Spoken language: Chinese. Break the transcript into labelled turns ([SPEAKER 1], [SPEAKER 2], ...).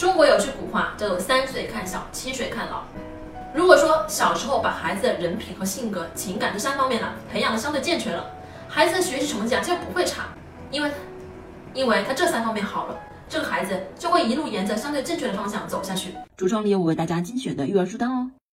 [SPEAKER 1] 中国有句古话叫做“三岁看小，七岁看老”。如果说小时候把孩子的人品和性格、情感这三方面呢培养的相对健全了，孩子的学习成绩啊就不会差，因为，因为他这三方面好了，这个孩子就会一路沿着相对正确的方向走下去。
[SPEAKER 2] 橱窗里有我为大家精选的育儿书单哦。